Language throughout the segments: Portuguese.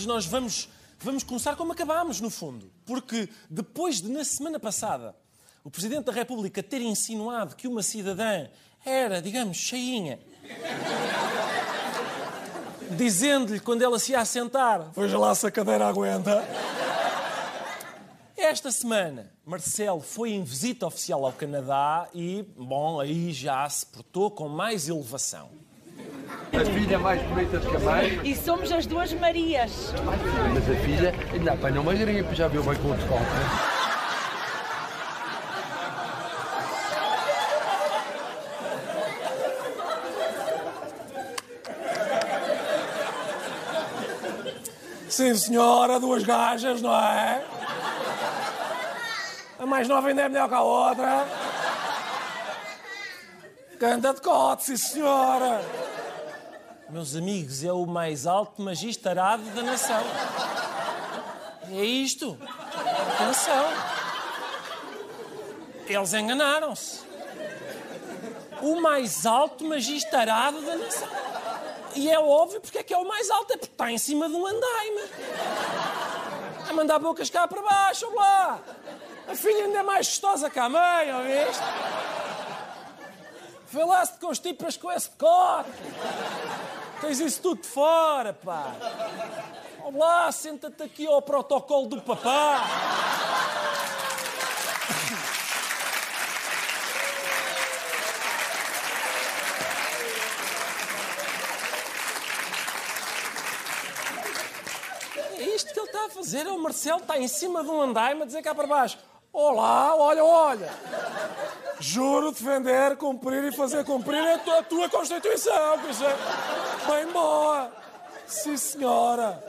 Bem-vindos. Nós vamos, vamos começar como acabámos, no fundo. Porque depois de, na semana passada, o Presidente da República ter insinuado que uma cidadã era, digamos, cheinha, dizendo-lhe quando ela se ia assentar, veja lá se a cadeira aguenta. Esta semana, Marcelo foi em visita oficial ao Canadá e, bom, aí já se portou com mais elevação. A filha mais bonita do que a mãe, E somos as duas Marias. mas a filha ainda apanha uma gripe, já viu bem com o decote. Sim, senhora, duas gajas, não é? A mais nova ainda é melhor que a outra. Canta de cote, sim, senhora. Meus amigos, é o mais alto magistarado da nação. É isto. Atenção. Eles enganaram-se. O mais alto magistarado da nação. E é óbvio porque é que é o mais alto, é porque está em cima de um andaime. A mandar bocas cá para baixo, lá. A filha ainda é mais gostosa que a mãe, ouviste? Vê lá se te com esse decote. Tens isso tudo fora, pá. Ó lá, senta-te aqui ao protocolo do papá. É isto que ele está a fazer. É o Marcelo está em cima de um andaime a dizer cá para baixo. Olá, olha, olha. Juro defender, cumprir e fazer cumprir a tua, a tua Constituição, é bem boa. Sim, senhora.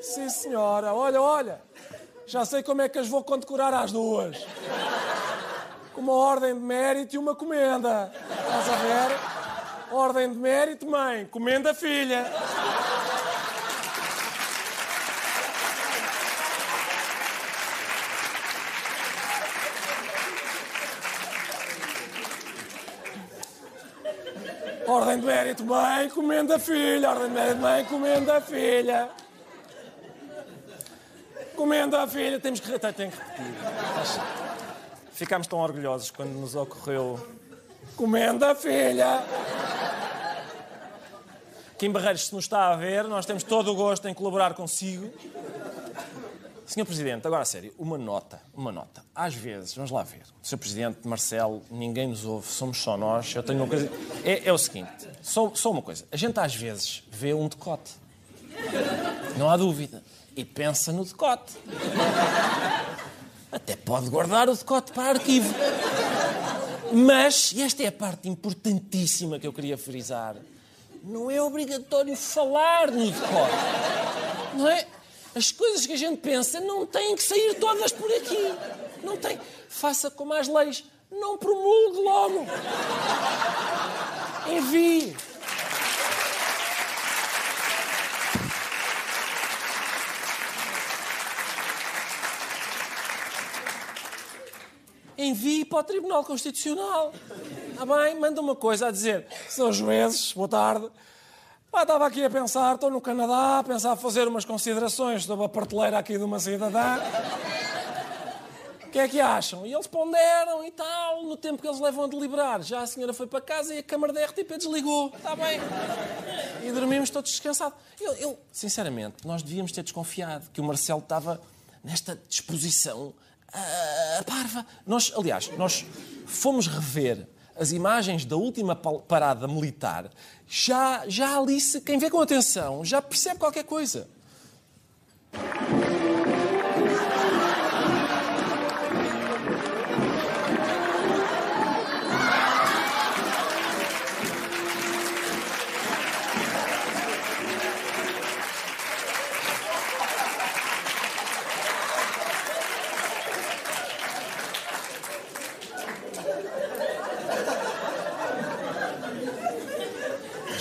Sim, senhora. Olha, olha. Já sei como é que as vou condecorar às duas. Com uma ordem de mérito e uma comenda. Estás a ver? Ordem de mérito, mãe. Comenda, filha. Ordem de mérito, mãe, comenda filha. Ordem de mérito, mãe, comenda filha. Comenda a filha. Temos que, tem, que repetir. Ficámos tão orgulhosos quando nos ocorreu. Comenda a filha. Kim Barreiros, se nos está a ver, nós temos todo o gosto em colaborar consigo. Senhor Presidente, agora a sério, uma nota, uma nota. Às vezes, vamos lá ver, Senhor Presidente, Marcelo, ninguém nos ouve, somos só nós. Eu tenho uma coisa. É, é o seguinte, só, só uma coisa. A gente às vezes vê um decote. Não há dúvida. E pensa no decote. Até pode guardar o decote para arquivo. Mas, e esta é a parte importantíssima que eu queria frisar, não é obrigatório falar no decote. Não é? As coisas que a gente pensa não têm que sair todas por aqui. Não tem. Faça como as leis. Não promulgue logo. Envie. Envie para o Tribunal Constitucional. Está bem? Manda uma coisa a dizer. São juízes, boa tarde. Pá, estava aqui a pensar, estou no Canadá, a pensar fazer umas considerações sobre a prateleira aqui de uma cidadã. O que é que acham? E eles ponderam e tal, no tempo que eles levam a deliberar. Já a senhora foi para casa e a câmara da RTP desligou. Está bem. E dormimos todos descansados. Eu, eu, sinceramente, nós devíamos ter desconfiado que o Marcelo estava nesta disposição ah, parva. Nós, aliás, nós fomos rever as imagens da última parada militar, já, já ali, quem vê com atenção, já percebe qualquer coisa.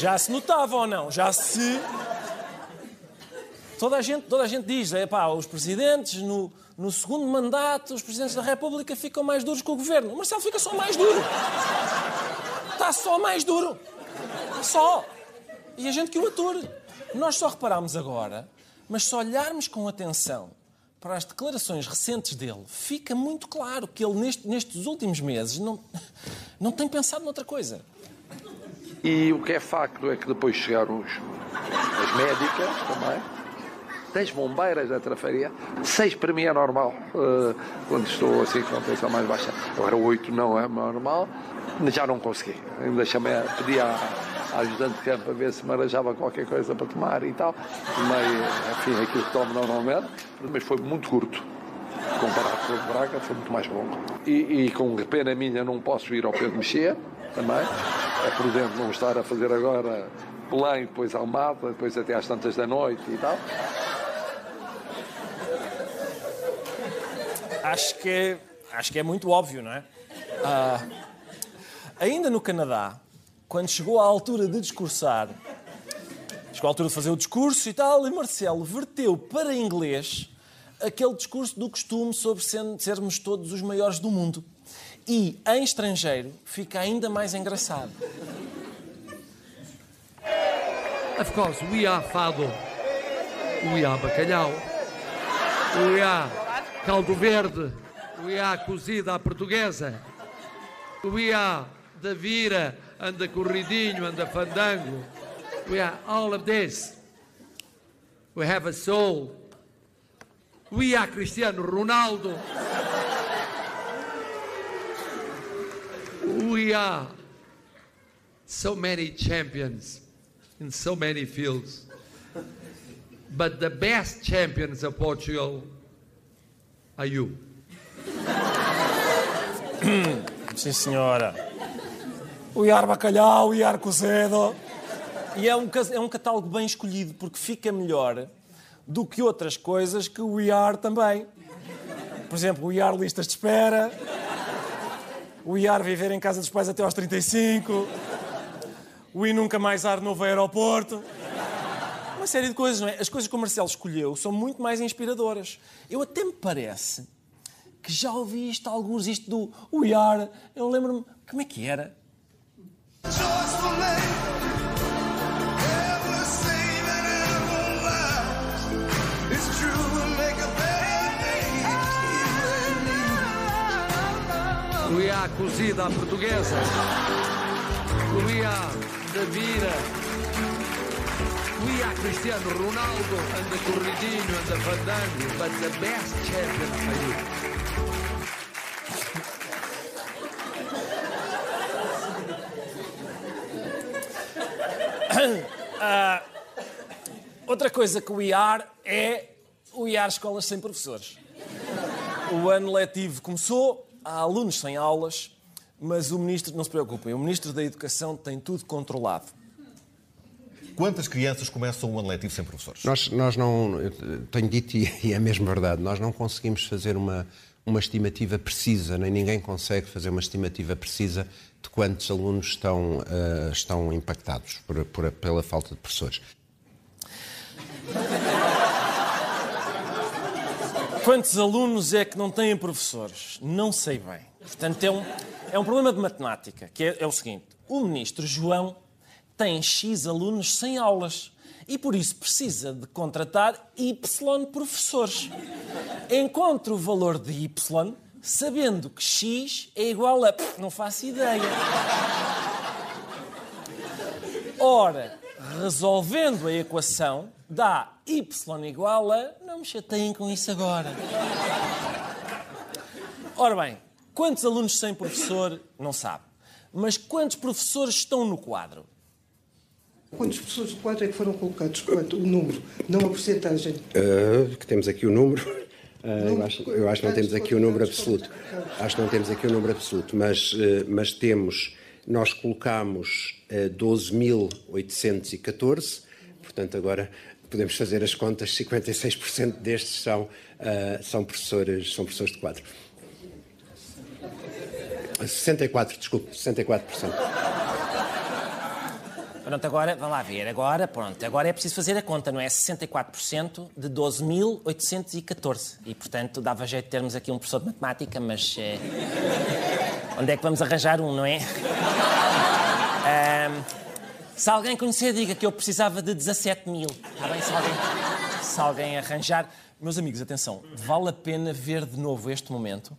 Já se notava ou não? Já se. Toda a gente, toda a gente diz, é pá, os presidentes, no, no segundo mandato, os presidentes da República ficam mais duros que o governo. O Marcelo fica só mais duro. Está só mais duro. Só. E a gente que o ature. Nós só reparámos agora, mas se olharmos com atenção para as declarações recentes dele, fica muito claro que ele, neste, nestes últimos meses, não, não tem pensado noutra coisa. E o que é facto é que depois chegaram os, as médicas também, 10 bombeiras da trafaria, 6 para mim é normal, uh, quando estou assim com a tensão mais baixa. Agora 8 não é normal, já não consegui. Ainda chamei, pedi à, à ajudante de campo a ver se me arranjava qualquer coisa para tomar e tal. Tomei, enfim, aquilo que tomo normalmente, mas foi muito curto comparado com o de Braga, foi muito mais longo. E, e, com pena minha não posso ir ao Pedro Mexia, também. É prudente não estar a fazer agora Belém, depois Almada, depois até às tantas da noite e tal. Acho que, acho que é muito óbvio, não é? Ah, ainda no Canadá, quando chegou à altura de discursar, chegou à altura de fazer o discurso e tal, e Marcelo verteu para inglês aquele discurso do costume sobre sermos todos os maiores do mundo. E em estrangeiro fica ainda mais engraçado. Of course, we are fado. We are bacalhau. We are caldo verde. We are cozida à portuguesa. We are da vira, anda corridinho, anda fandango. We are all of this. We have a soul. We are Cristiano Ronaldo. We are so many champions in so many fields. But the best champions of Portugal are you. Sim, senhora. O Iar Bacalhau, o Iar Cozedo. E é um, é um catálogo bem escolhido, porque fica melhor do que outras coisas que o IAR também. Por exemplo, o IAR listas de espera, o IAR viver em casa dos pais até aos 35, o I nunca mais ar novo aeroporto. Uma série de coisas, não é? As coisas que o Marcelo escolheu são muito mais inspiradoras. Eu até me parece que já ouvi isto alguns, isto do o IAR. Eu lembro-me, como é que era? Luía cozida à portuguesa. Luía da vira. Luía Cristiano Ronaldo. Anda corridinho, anda fandango. But the best champion for you. Uh, outra coisa que o IAR é o IAR Escolas Sem Professores. O ano letivo começou, há alunos sem aulas, mas o ministro, não se preocupem, o ministro da Educação tem tudo controlado. Quantas crianças começam o ano letivo sem professores? Nós, nós não, tenho dito e é mesmo verdade, nós não conseguimos fazer uma, uma estimativa precisa, nem ninguém consegue fazer uma estimativa precisa de quantos alunos estão, uh, estão impactados por, por, pela falta de professores. Quantos alunos é que não têm professores? Não sei bem. Portanto, é um, é um problema de matemática, que é, é o seguinte. O ministro João tem X alunos sem aulas e por isso precisa de contratar Y professores. Encontra o valor de Y sabendo que X é igual a... Não faço ideia. Ora, resolvendo a equação, dá y igual a. Não me chateiem com isso agora. Ora bem, quantos alunos sem professor, não sabe. Mas quantos professores estão no quadro? Quantos professores de quadro é que foram colocados? Quanto? O número, não a porcentagem. Uh, que temos aqui o número. Uh, eu, acho, eu acho que não temos aqui o número absoluto. Acho que não temos aqui o número absoluto, mas, uh, mas temos. Nós colocamos uh, 12.814, portanto, agora podemos fazer as contas, 56% destes são, são, professores, são professores de quadro. 64, desculpe, 64%. Pronto, agora, vamos lá ver. Agora, pronto, agora é preciso fazer a conta, não é? 64% de 12.814. E, portanto, dava jeito de termos aqui um professor de matemática, mas... É... Onde é que vamos arranjar um, não é? Um, se alguém conhecer, diga que eu precisava de 17 mil. Está bem? Se alguém, se alguém arranjar... Meus amigos, atenção. Vale a pena ver de novo este momento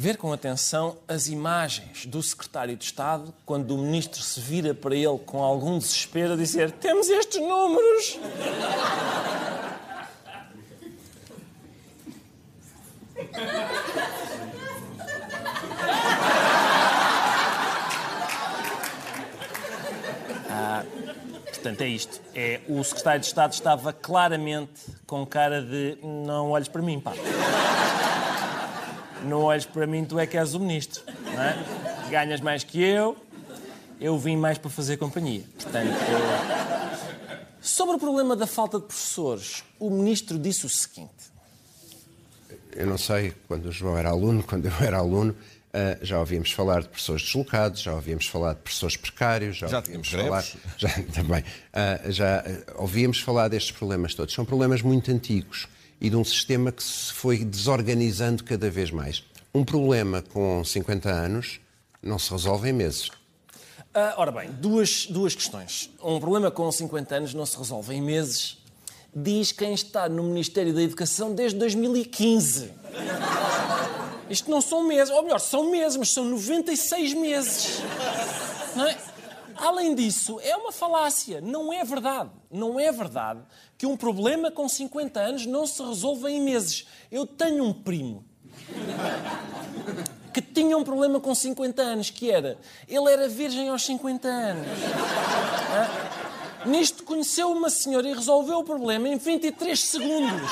ver com atenção as imagens do secretário de Estado quando o ministro se vira para ele com algum desespero a dizer: Temos estes números. portanto, é isto. É, o secretário de Estado estava claramente com cara de não olhes para mim, pá não olhes para mim, tu é que és o ministro. Não é? Ganhas mais que eu, eu vim mais para fazer companhia. Portanto, eu... sobre o problema da falta de professores, o ministro disse o seguinte. Eu não sei, quando o João era aluno, quando eu era aluno, Uh, já ouvíamos falar de professores deslocados, já ouvíamos falar de professores precários, já, já ouvíamos falar, já, também, uh, já uh, ouvíamos falar destes problemas todos. São problemas muito antigos e de um sistema que se foi desorganizando cada vez mais. Um problema com 50 anos não se resolve em meses. Uh, ora bem, duas, duas questões. Um problema com 50 anos não se resolve em meses, diz quem está no Ministério da Educação desde 2015. Isto não são meses, ou melhor, são meses, mas são 96 meses. Não é? Além disso, é uma falácia. Não é verdade. Não é verdade que um problema com 50 anos não se resolva em meses. Eu tenho um primo que tinha um problema com 50 anos, que era, ele era virgem aos 50 anos. Nisto conheceu uma senhora e resolveu o problema em 23 segundos.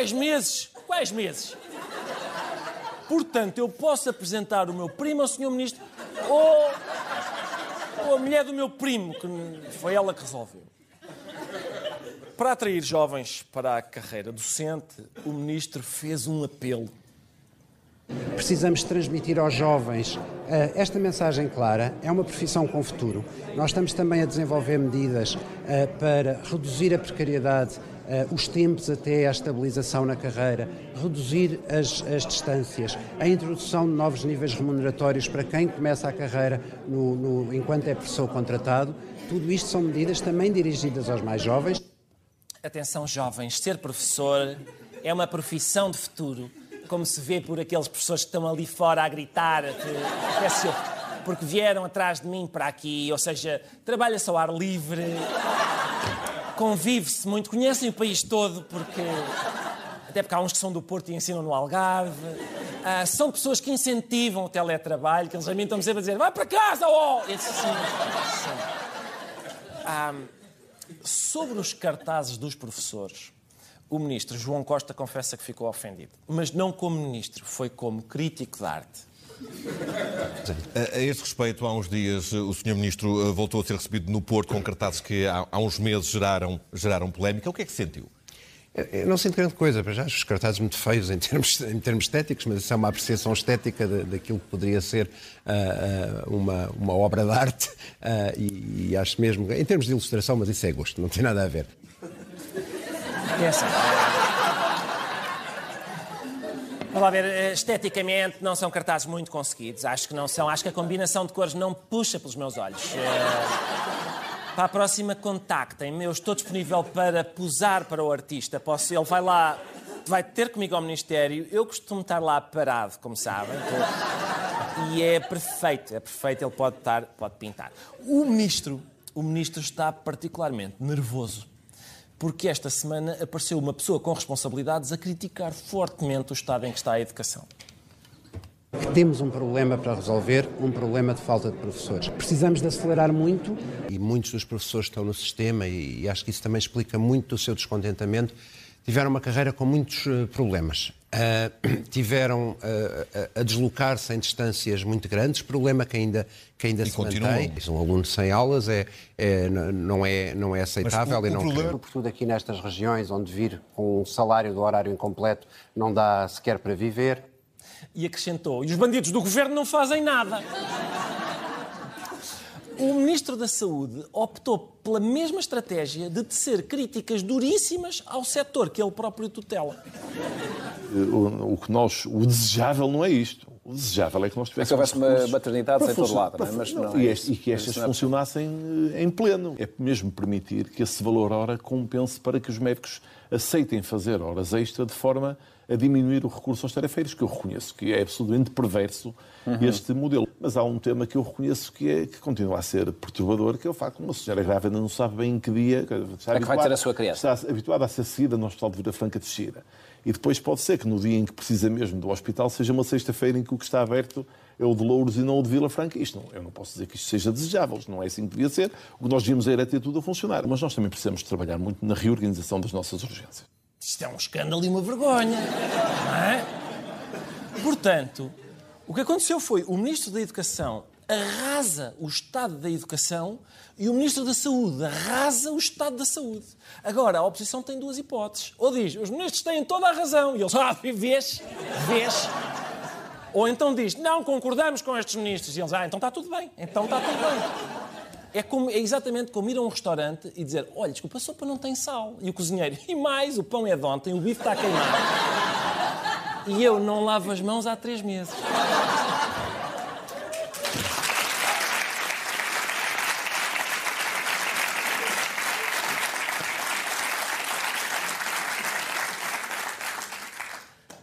Quais meses? Quais meses? Portanto, eu posso apresentar o meu primo ao Sr. Ministro ou, ou a mulher do meu primo, que foi ela que resolveu. Para atrair jovens para a carreira docente, o Ministro fez um apelo. Precisamos transmitir aos jovens uh, esta mensagem clara. É uma profissão com futuro. Nós estamos também a desenvolver medidas uh, para reduzir a precariedade uh, os tempos até à estabilização na carreira, reduzir as, as, distâncias, a introdução de novos níveis remuneratórios para quem começa a carreira no, no, enquanto é professor contratado. Tudo isto são medidas também dirigidas aos mais jovens. Atenção, jovens, ser professor é uma profissão de futuro, como se vê por aqueles professores que estão ali fora a gritar, que, porque vieram atrás de mim para aqui, ou seja, trabalha-se ao ar livre convive-se muito, conhecem o país todo, porque. Até porque há uns que são do Porto e ensinam no Algarve. Ah, são pessoas que incentivam o teletrabalho, que eles a mim estão sempre a dizer: vai para casa, ó! Oh! Assim, ah, sobre os cartazes dos professores, o ministro João Costa confessa que ficou ofendido. Mas não como ministro, foi como crítico de arte. A, a esse respeito, há uns dias o Sr. Ministro eh, voltou a ser recebido no Porto com cartazes que há, há uns meses geraram, geraram polémica. O que é que sentiu? Eu não sinto grande coisa, para já acho os cartazes muito feios em termos, em termos estéticos, mas isso é uma apreciação estética de, daquilo que poderia ser uh, uma, uma obra de arte uh, e, e, acho mesmo, em termos de ilustração, mas isso é gosto, não tem nada a ver. É assim. Vamos lá ver, eh, esteticamente não são cartazes muito conseguidos. Acho que não são. Acho que a combinação de cores não puxa pelos meus olhos. Eh, para a próxima, contactem-me. Eu estou disponível para posar para o artista. Posso, ele vai lá, vai ter comigo ao Ministério. Eu costumo estar lá parado, como sabem. E é perfeito, é perfeito. Ele pode estar, pode pintar. O Ministro, o ministro está particularmente nervoso porque esta semana apareceu uma pessoa com responsabilidades a criticar fortemente o estado em que está a educação. Temos um problema para resolver, um problema de falta de professores. Precisamos de acelerar muito. E muitos dos professores estão no sistema, e, e acho que isso também explica muito do seu descontentamento, tiveram uma carreira com muitos uh, problemas. Uh, tiveram uh, a deslocar-se em distâncias muito grandes, problema que ainda, que ainda se continuam. mantém. Um aluno sem aulas é, é, não, é, não é aceitável o, e não problema... Sobretudo aqui nestas regiões onde vir com um salário do horário incompleto não dá sequer para viver. E acrescentou, e os bandidos do governo não fazem nada. O Ministro da Saúde optou pela mesma estratégia de tecer críticas duríssimas ao setor que ele próprio tutela. O, o, que nós, o desejável não é isto. O desejável é que nós tivéssemos. É que houvesse uma maternidade em todo lado, não é? Mas não, não, e, é este, e, que estas funcionassem eh, em pleno. É mesmo permitir que esse valor hora compense para que os médicos aceitem fazer horas extra de forma a diminuir o recurso aos tarefeiros, que eu reconheço que é absolutamente perverso uhum. este modelo. Mas há um tema que eu reconheço que, é, que continua a ser perturbador, que é o facto de uma senhora grávida não sabe bem em que dia... Está é que vai ter a sua criança. Está habituada a ser seguida no Hospital de Vila Franca de Xira. E depois pode ser que no dia em que precisa mesmo do hospital seja uma sexta-feira em que o que está aberto é o de Louros e não o de Vila Franca. Isto não, eu não posso dizer que isto seja desejável, isto não é assim que devia ser. O que nós devíamos era ter tudo a funcionar. Mas nós também precisamos trabalhar muito na reorganização das nossas urgências. Isto é um escândalo e uma vergonha. Não é? Portanto, o que aconteceu foi o Ministro da Educação arrasa o estado da educação e o Ministro da Saúde arrasa o estado da saúde. Agora, a oposição tem duas hipóteses. Ou diz, os ministros têm toda a razão. E eles, ah, vês, vês. Ou então diz, não concordamos com estes ministros. E eles, ah, então está tudo bem, então está tudo bem. É, como, é, exatamente como ir a um restaurante e dizer: olha, desculpa, a sopa não tem sal. E o cozinheiro: e mais, o pão é de ontem, o bife está queimado. E eu não lavo as mãos há três meses.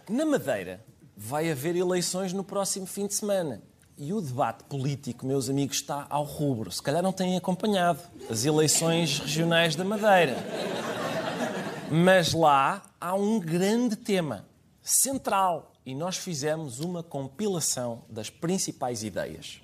Na Madeira, vai haver eleições no próximo fim de semana. E o debate político, meus amigos, está ao rubro. Se calhar não têm acompanhado as eleições regionais da Madeira. Mas lá há um grande tema central e nós fizemos uma compilação das principais ideias.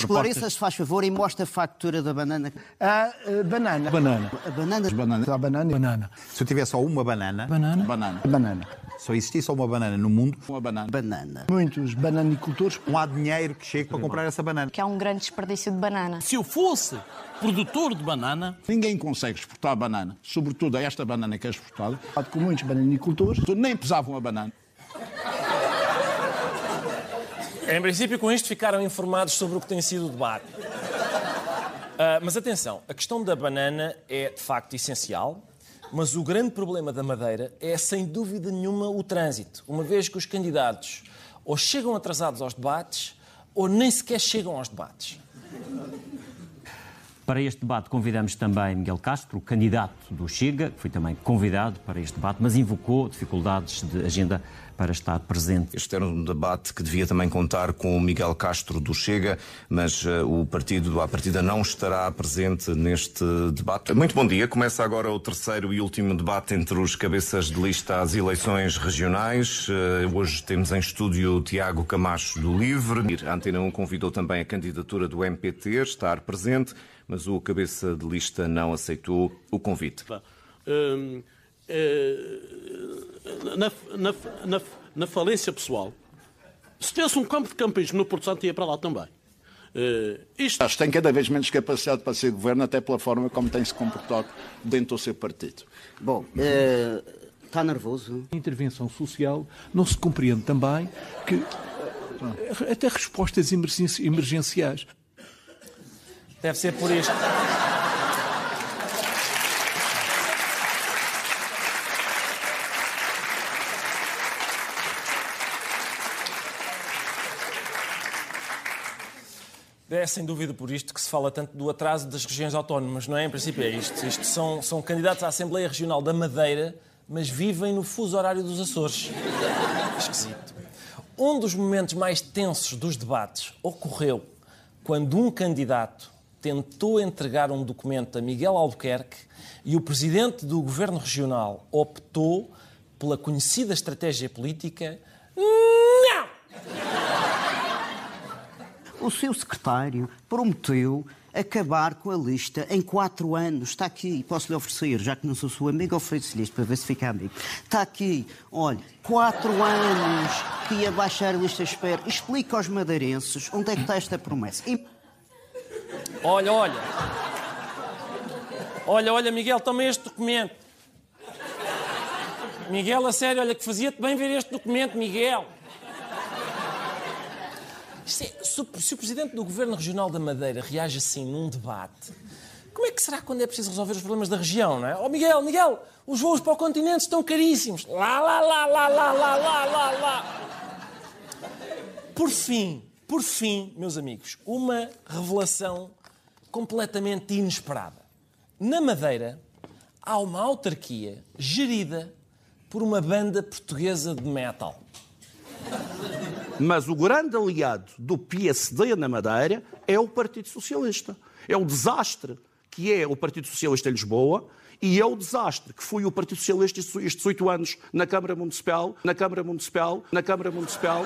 Esclareça, se faz favor, e mostra a factura da banana. A uh, banana. Banana. A banana. Banana. A banana. banana. Se eu tivesse só uma banana. Banana. Banana. Banana. Só existisse só uma banana no mundo, uma banana. Banana. Muitos bananicultores não há dinheiro que chegue para comprar essa banana. Que há um grande desperdício de banana. Se eu fosse produtor de banana. Ninguém consegue exportar banana, sobretudo esta banana que é exportada. Com muitos bananicultores. Nem pesavam a banana. Em princípio, com isto ficaram informados sobre o que tem sido o debate. Uh, mas atenção, a questão da banana é de facto essencial. Mas o grande problema da Madeira é, sem dúvida nenhuma, o trânsito, uma vez que os candidatos ou chegam atrasados aos debates ou nem sequer chegam aos debates. Para este debate convidamos também Miguel Castro, candidato do Chega, que foi também convidado para este debate, mas invocou dificuldades de agenda para estar presente. Este era um debate que devia também contar com o Miguel Castro do Chega, mas uh, o partido à partida não estará presente neste debate. Muito bom dia. Começa agora o terceiro e último debate entre os cabeças de lista às eleições regionais. Uh, hoje temos em estúdio Tiago Camacho do Livre. A Antena 1 convidou também a candidatura do MPT a estar presente, mas o cabeça de lista não aceitou o convite. Hum, é na, na, na, na falência pessoal, se tivesse um campo de campismo no Porto Santo, ia para lá também. Uh, isto... Acho que tem cada vez menos capacidade para ser governo, até pela forma como tem se comportado dentro do seu partido. Bom, uh, está nervoso? A intervenção social não se compreende também que até respostas emergenciais. Deve ser por isto. É sem dúvida por isto que se fala tanto do atraso das regiões autónomas, não é? Em princípio é isto. Isto são, são candidatos à Assembleia Regional da Madeira, mas vivem no fuso horário dos Açores. Esquisito. Um dos momentos mais tensos dos debates ocorreu quando um candidato tentou entregar um documento a Miguel Albuquerque e o presidente do governo regional optou pela conhecida estratégia política não! O seu secretário prometeu acabar com a lista em quatro anos. Está aqui, posso lhe oferecer, já que não sou sua amiga, ofereço-lhe isto para ver se fica amigo. Está aqui, olha, quatro anos que ia baixar a lista espera. Explica aos madeirenses onde é que está esta promessa. E... Olha, olha. Olha, olha, Miguel, toma este documento. Miguel, a sério, olha que fazia-te bem ver este documento, Miguel. É, se, o Presidente do Governo Regional da Madeira reage assim num debate, como é que será quando é preciso resolver os problemas da região, não é? Oh, Miguel, Miguel, os voos para o continente estão caríssimos. Lá, lá, lá, lá, lá, lá, lá, lá, lá. Por fim, por fim, meus amigos, uma revelação completamente inesperada. Na Madeira, há uma autarquia gerida por uma banda portuguesa de metal. Mas o grande aliado do PSD na Madeira é o Partido Socialista. É o desastre que é o Partido Socialista em Lisboa e é o desastre que foi o Partido Socialista estes oito anos na Câmara Municipal, na Câmara Municipal, na Câmara Municipal.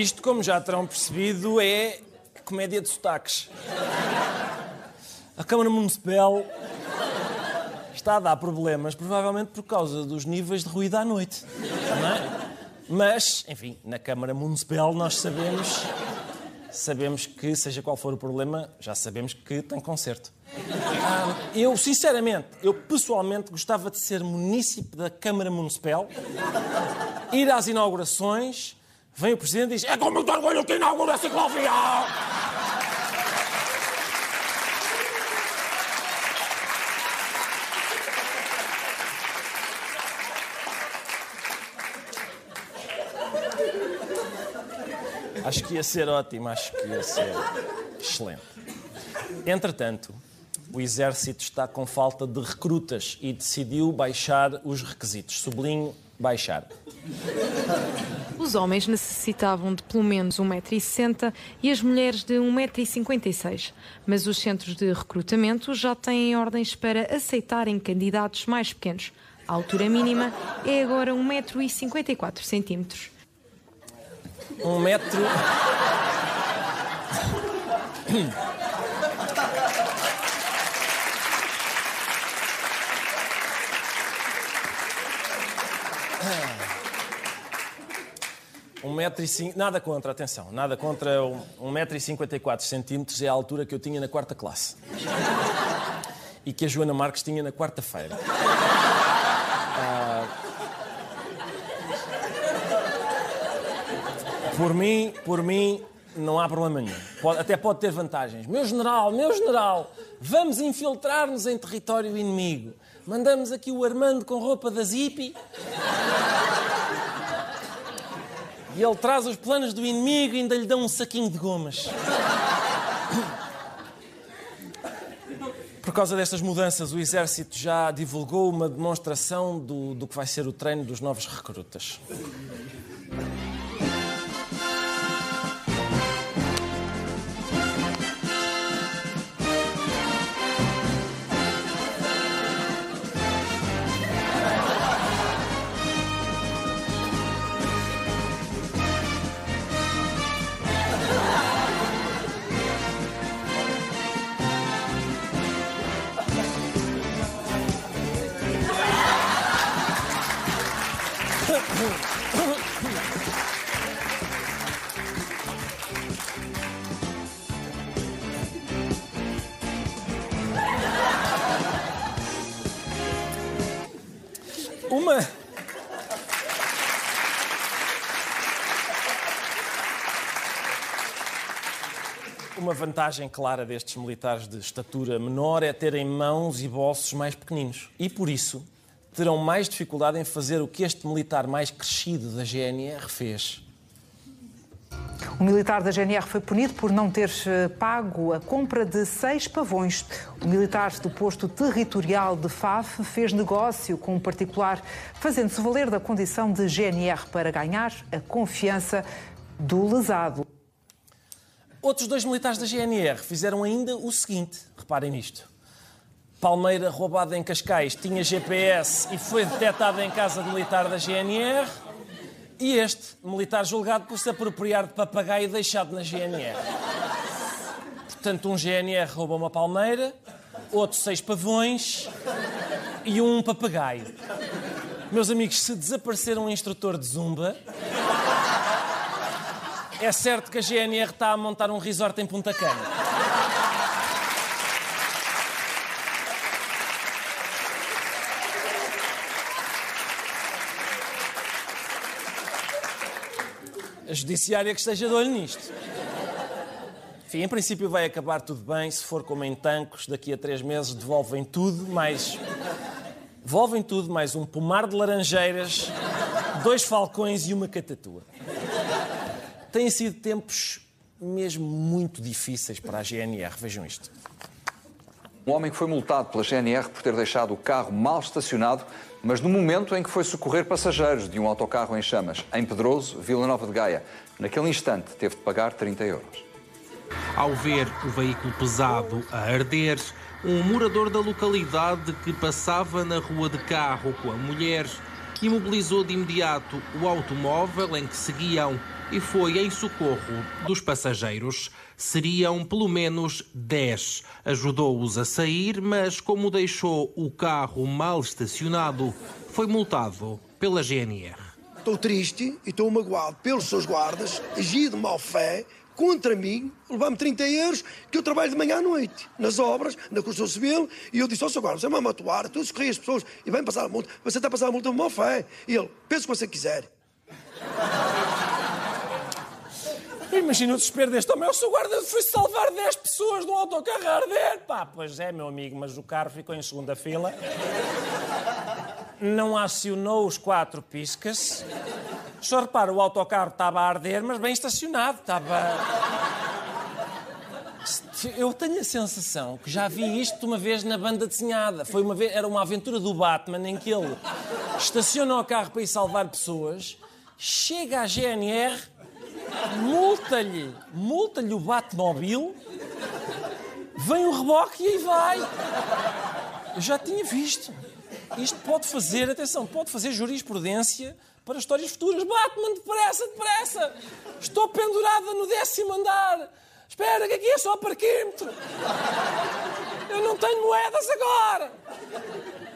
Isto, como já terão percebido, é comédia de sotaques. A Câmara Municipal está a dar problemas, provavelmente por causa dos níveis de ruído à noite. É? Mas, enfim, na Câmara Municipal nós sabemos, sabemos que, seja qual for o problema, já sabemos que tem conserto. Ah, eu, sinceramente, eu pessoalmente gostava de ser munícipe da Câmara Municipal, ir às inaugurações Vem o Presidente e diz: É com muito orgulho que inaugura a ciclovia! Acho que ia ser ótimo, acho que ia ser excelente. Entretanto, o Exército está com falta de recrutas e decidiu baixar os requisitos. Sublinho, baixar. Os homens necessitavam de pelo menos 1,60m e as mulheres de 1,56m. Mas os centros de recrutamento já têm ordens para aceitarem candidatos mais pequenos. A altura mínima é agora 1,54m. Um metro. Um metro e cinco, nada contra, atenção, nada contra um metro e cinquenta e quatro centímetros é a altura que eu tinha na quarta classe. E que a Joana Marques tinha na quarta-feira. Ah, por mim, por mim, não há problema nenhum. Pode, até pode ter vantagens. Meu general, meu general, vamos infiltrar-nos em território inimigo. Mandamos aqui o Armando com roupa da Zipi e ele traz os planos do inimigo e ainda lhe dão um saquinho de gomas. Por causa destas mudanças, o Exército já divulgou uma demonstração do, do que vai ser o treino dos novos recrutas. Vantagem clara destes militares de estatura menor é terem mãos e bolsos mais pequeninos. E por isso terão mais dificuldade em fazer o que este militar mais crescido da GNR fez. O militar da GNR foi punido por não ter eh, pago a compra de seis pavões. O militar do posto territorial de FAF fez negócio com um particular, fazendo-se valer da condição de GNR para ganhar a confiança do lesado. Outros dois militares da GNR fizeram ainda o seguinte: reparem nisto. Palmeira roubada em Cascais tinha GPS e foi detectada em casa de militar da GNR. E este, militar julgado por se apropriar de papagaio deixado na GNR. Portanto, um GNR rouba uma palmeira, outro seis pavões e um papagaio. Meus amigos, se desaparecer um instrutor de zumba, é certo que a GNR está a montar um resort em Punta Cana. A judiciária que esteja de olho nisto. Enfim, em princípio vai acabar tudo bem. Se for como em Tancos, daqui a três meses devolvem tudo, mais... Devolvem tudo, mais um pomar de laranjeiras, dois falcões e uma catatua. Têm sido tempos mesmo muito difíceis para a GNR. Vejam isto. Um homem que foi multado pela GNR por ter deixado o carro mal estacionado, mas no momento em que foi socorrer passageiros de um autocarro em chamas, em Pedroso, Vila Nova de Gaia. Naquele instante, teve de pagar 30 euros. Ao ver o veículo pesado a arder, um morador da localidade que passava na rua de carro com a mulher imobilizou de imediato o automóvel em que seguiam e foi em socorro dos passageiros. Seriam pelo menos 10. Ajudou-os a sair, mas como deixou o carro mal estacionado, foi multado pela GNR. Estou triste e estou magoado pelos seus guardas, agi de mau fé, contra mim, levar-me 30 euros, que eu trabalho de manhã à noite, nas obras, na construção civil, e eu disse ao seu guarda, você vai-me atuar, tu socorri as pessoas e vem passar a multa, você está a passar a multa de má fé. E ele, pensa o que você quiser. Imagina o desespero deste homem. O seu guarda foi salvar 10 pessoas de um autocarro a arder. Pá, pois é, meu amigo, mas o carro ficou em segunda fila. Não acionou os quatro piscas. Só repara, o autocarro estava a arder, mas bem estacionado. Estava. Eu tenho a sensação que já vi isto uma vez na banda desenhada. Foi uma vez, era uma aventura do Batman em que ele estaciona o carro para ir salvar pessoas, chega à GNR multa-lhe, multa-lhe o Batmobile, vem o reboque e aí vai. Eu já tinha visto. Isto pode fazer, atenção, pode fazer jurisprudência para histórias futuras. Batman, depressa, depressa! Estou pendurada no décimo andar. Espera, que aqui é só parquímetro. Eu não tenho moedas agora.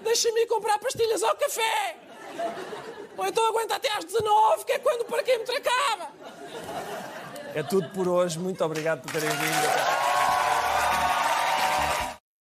Deixa-me ir comprar pastilhas ao café. Ou então aguenta até às 19, que é quando o parquímetro acaba. É tudo por hoje. Muito obrigado por terem vindo.